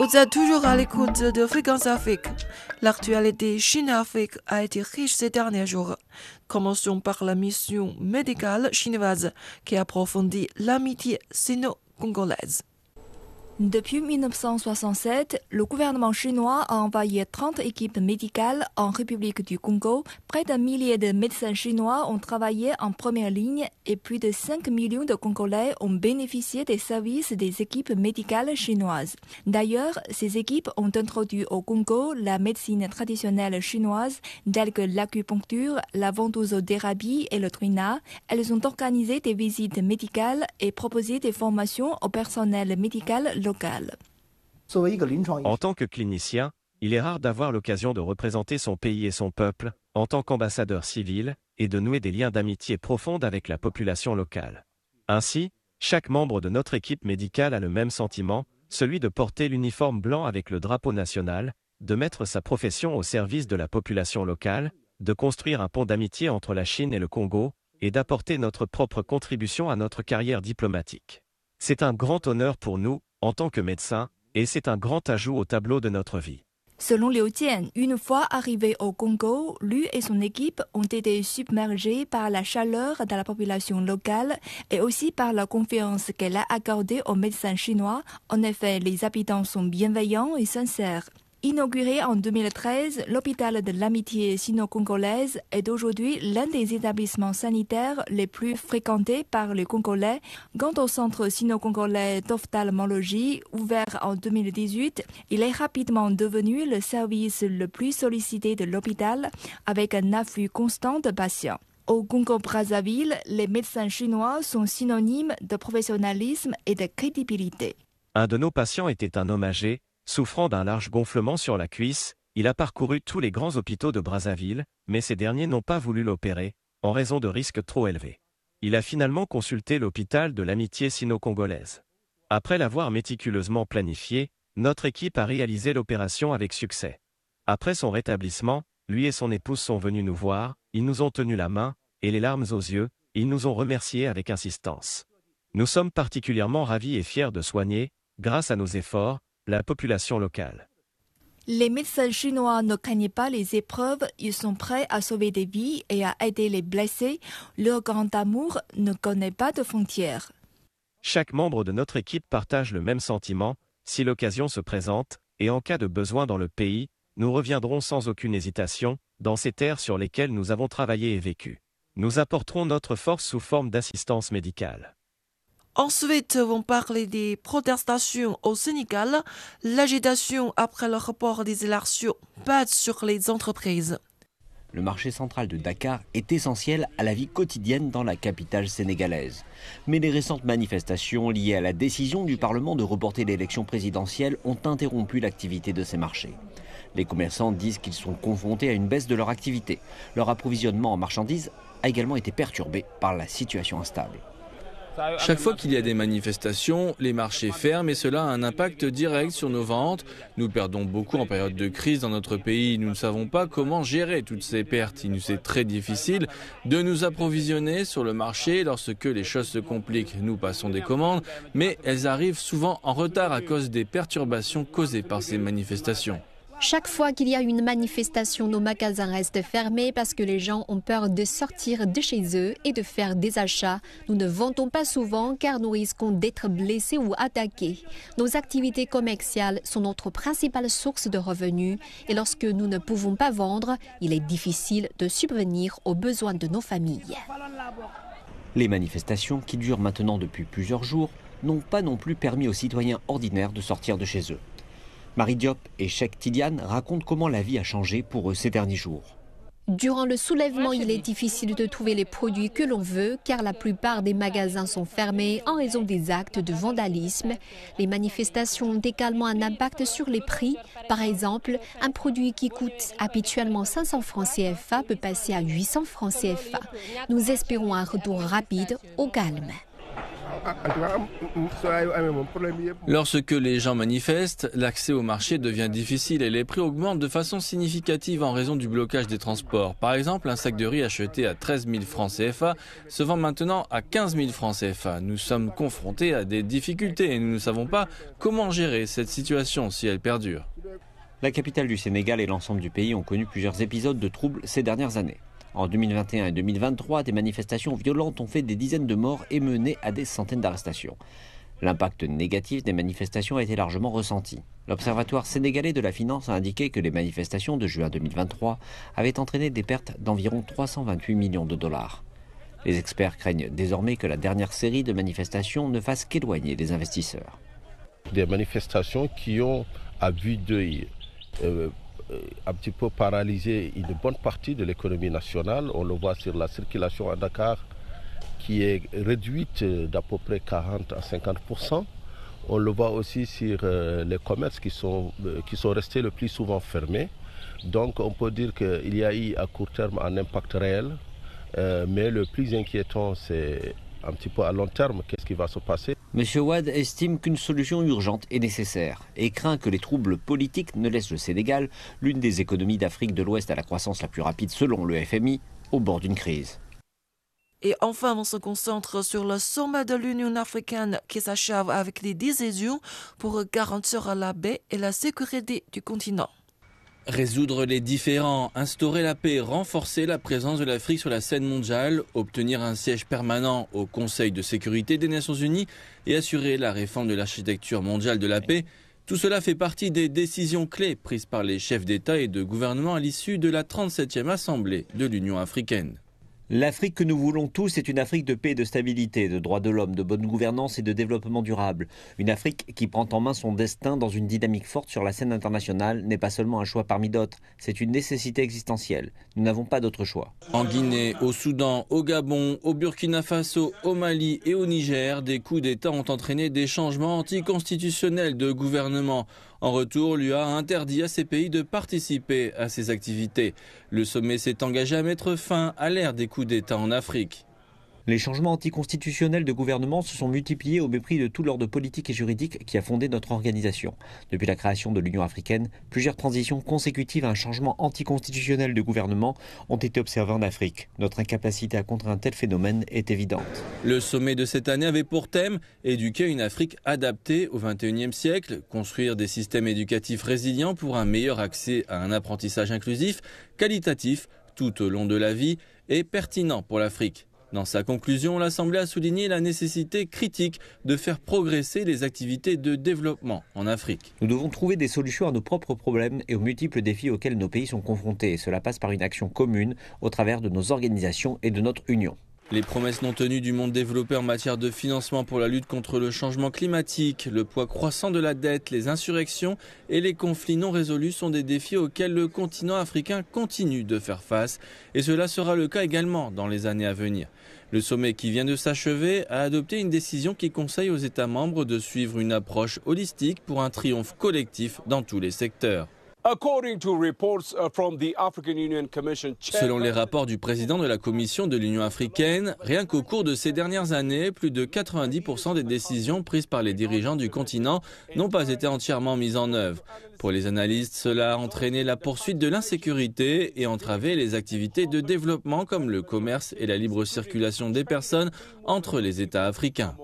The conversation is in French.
Vous êtes toujours à l'écoute de Fréquence Afrique. L'actualité Chine-Afrique a été riche ces derniers jours. Commençons par la mission médicale chinoise qui approfondit l'amitié sino-congolaise. Depuis 1967, le gouvernement chinois a envoyé 30 équipes médicales en République du Congo. Près d'un millier de médecins chinois ont travaillé en première ligne et plus de 5 millions de Congolais ont bénéficié des services des équipes médicales chinoises. D'ailleurs, ces équipes ont introduit au Congo la médecine traditionnelle chinoise telle que l'acupuncture, la ventouse d'érabie et le truina. Elles ont organisé des visites médicales et proposé des formations au personnel médical En tant que clinicien, il est rare d'avoir l'occasion de représenter son pays et son peuple, en tant qu'ambassadeur civil, et de nouer des liens d'amitié profonde avec la population locale. Ainsi, chaque membre de notre équipe médicale a le même sentiment, celui de porter l'uniforme blanc avec le drapeau national, de mettre sa profession au service de la population locale, de construire un pont d'amitié entre la Chine et le Congo, et d'apporter notre propre contribution à notre carrière diplomatique. C'est un grand honneur pour nous, en tant que médecin, et c'est un grand ajout au tableau de notre vie. Selon Liu Jian, une fois arrivé au Congo, lui et son équipe ont été submergés par la chaleur de la population locale et aussi par la confiance qu'elle a accordée aux médecins chinois. En effet, les habitants sont bienveillants et sincères. Inauguré en 2013, l'hôpital de l'amitié sino-congolaise est aujourd'hui l'un des établissements sanitaires les plus fréquentés par les Congolais. Quant au centre sino-congolais d'ophtalmologie, ouvert en 2018, il est rapidement devenu le service le plus sollicité de l'hôpital avec un afflux constant de patients. Au Congo-Brazzaville, les médecins chinois sont synonymes de professionnalisme et de crédibilité. Un de nos patients était un homme âgé, Souffrant d'un large gonflement sur la cuisse, il a parcouru tous les grands hôpitaux de Brazzaville, mais ces derniers n'ont pas voulu l'opérer, en raison de risques trop élevés. Il a finalement consulté l'hôpital de l'amitié sino-congolaise. Après l'avoir méticuleusement planifié, notre équipe a réalisé l'opération avec succès. Après son rétablissement, lui et son épouse sont venus nous voir, ils nous ont tenu la main, et les larmes aux yeux, ils nous ont remerciés avec insistance. Nous sommes particulièrement ravis et fiers de soigner, grâce à nos efforts, la population locale. Les médecins chinois ne craignent pas les épreuves, ils sont prêts à sauver des vies et à aider les blessés. Leur grand amour ne connaît pas de frontières. Chaque membre de notre équipe partage le même sentiment, si l'occasion se présente, et en cas de besoin dans le pays, nous reviendrons sans aucune hésitation, dans ces terres sur lesquelles nous avons travaillé et vécu. Nous apporterons notre force sous forme d'assistance médicale. Ensuite, on parler des protestations au Sénégal. L'agitation après le report des élections pèse sur les entreprises. Le marché central de Dakar est essentiel à la vie quotidienne dans la capitale sénégalaise. Mais les récentes manifestations liées à la décision du Parlement de reporter l'élection présidentielle ont interrompu l'activité de ces marchés. Les commerçants disent qu'ils sont confrontés à une baisse de leur activité. Leur approvisionnement en marchandises a également été perturbé par la situation instable. Chaque fois qu'il y a des manifestations, les marchés ferment et cela a un impact direct sur nos ventes. Nous perdons beaucoup en période de crise dans notre pays. Nous ne savons pas comment gérer toutes ces pertes. Il nous est très difficile de nous approvisionner sur le marché lorsque les choses se compliquent. Nous passons des commandes, mais elles arrivent souvent en retard à cause des perturbations causées par ces manifestations. Chaque fois qu'il y a une manifestation, nos magasins restent fermés parce que les gens ont peur de sortir de chez eux et de faire des achats. Nous ne vendons pas souvent car nous risquons d'être blessés ou attaqués. Nos activités commerciales sont notre principale source de revenus et lorsque nous ne pouvons pas vendre, il est difficile de subvenir aux besoins de nos familles. Les manifestations, qui durent maintenant depuis plusieurs jours, n'ont pas non plus permis aux citoyens ordinaires de sortir de chez eux. Marie Diop et Cheikh Tidiane racontent comment la vie a changé pour eux ces derniers jours. Durant le soulèvement, il est difficile de trouver les produits que l'on veut car la plupart des magasins sont fermés en raison des actes de vandalisme. Les manifestations ont également un impact sur les prix. Par exemple, un produit qui coûte habituellement 500 francs CFA peut passer à 800 francs CFA. Nous espérons un retour rapide au calme. Lorsque les gens manifestent, l'accès au marché devient difficile et les prix augmentent de façon significative en raison du blocage des transports. Par exemple, un sac de riz acheté à 13 000 francs CFA se vend maintenant à 15 000 francs CFA. Nous sommes confrontés à des difficultés et nous ne savons pas comment gérer cette situation si elle perdure. La capitale du Sénégal et l'ensemble du pays ont connu plusieurs épisodes de troubles ces dernières années. En 2021 et 2023, des manifestations violentes ont fait des dizaines de morts et mené à des centaines d'arrestations. L'impact négatif des manifestations a été largement ressenti. L'Observatoire sénégalais de la finance a indiqué que les manifestations de juin 2023 avaient entraîné des pertes d'environ 328 millions de dollars. Les experts craignent désormais que la dernière série de manifestations ne fasse qu'éloigner les investisseurs. Des manifestations qui ont, à vue d'œil, euh, un petit peu paralysé une bonne partie de l'économie nationale. On le voit sur la circulation à Dakar qui est réduite d'à peu près 40 à 50% On le voit aussi sur euh, les commerces qui sont, euh, qui sont restés le plus souvent fermés. Donc on peut dire qu'il y a eu à court terme un impact réel, mais le plus inquiétant c'est un petit peu à long terme qu'est-ce qui va se passer? Monsieur Wad estime qu'une solution urgente est nécessaire et craint que les troubles politiques ne laissent le Sénégal, l'une des économies d'Afrique de l'Ouest à la croissance la plus rapide selon le FMI, au bord d'une crise. Et enfin, on se concentre sur le sommet de l'Union africaine qui s'achève avec des décisions pour garantir la paix et la sécurité du continent. Résoudre les différends, instaurer la paix, renforcer la présence de l'Afrique sur la scène mondiale, obtenir un siège permanent au Conseil de sécurité des Nations Unies et assurer la réforme de l'architecture mondiale de la paix, tout cela fait partie des décisions clés prises par les chefs d'État et de gouvernement à l'issue de la 37e Assemblée de l'Union africaine. L'Afrique que nous voulons tous est une Afrique de paix, de stabilité, de droits de l'homme, de bonne gouvernance et de développement durable. Une Afrique qui prend en main son destin dans une dynamique forte sur la scène internationale n'est pas seulement un choix parmi d'autres, c'est une nécessité existentielle. Nous n'avons pas d'autre choix. En Guinée, au Soudan, au Gabon, au Burkina Faso, au Mali et au Niger, des coups d'État ont entraîné des changements anticonstitutionnels de gouvernement. En retour, l'UA a interdit à ces pays de participer à ces activités. Le sommet s'est engagé à mettre fin à l'ère des coups d'État en Afrique. Les changements anticonstitutionnels de gouvernement se sont multipliés au mépris de tout l'ordre politique et juridique qui a fondé notre organisation. Depuis la création de l'Union africaine, plusieurs transitions consécutives à un changement anticonstitutionnel de gouvernement ont été observées en Afrique. Notre incapacité à contrer un tel phénomène est évidente. Le sommet de cette année avait pour thème éduquer une Afrique adaptée au XXIe siècle, construire des systèmes éducatifs résilients pour un meilleur accès à un apprentissage inclusif, qualitatif tout au long de la vie et pertinent pour l'Afrique. Dans sa conclusion, l'Assemblée a souligné la nécessité critique de faire progresser les activités de développement en Afrique. Nous devons trouver des solutions à nos propres problèmes et aux multiples défis auxquels nos pays sont confrontés. cela passe par une action commune au travers de nos organisations et de notre Union. Les promesses non tenues du monde développé en matière de financement pour la lutte contre le changement climatique, le poids croissant de la dette, les insurrections et les conflits non résolus sont des défis auxquels le continent africain continue de faire face et cela sera le cas également dans les années à venir. Le sommet qui vient de s'achever a adopté une décision qui conseille aux États membres de suivre une approche holistique pour un triomphe collectif dans tous les secteurs. Uh, Selon les rapports du président de la Commission de l'Union africaine, rien qu'au cours de ces dernières années, plus de 90% des décisions prises par les dirigeants du continent n'ont pas été entièrement mises en œuvre. Pour les analystes, cela a entraîné la poursuite de l'insécurité et entravé les activités de développement comme le commerce et la libre circulation des personnes entre les États africains.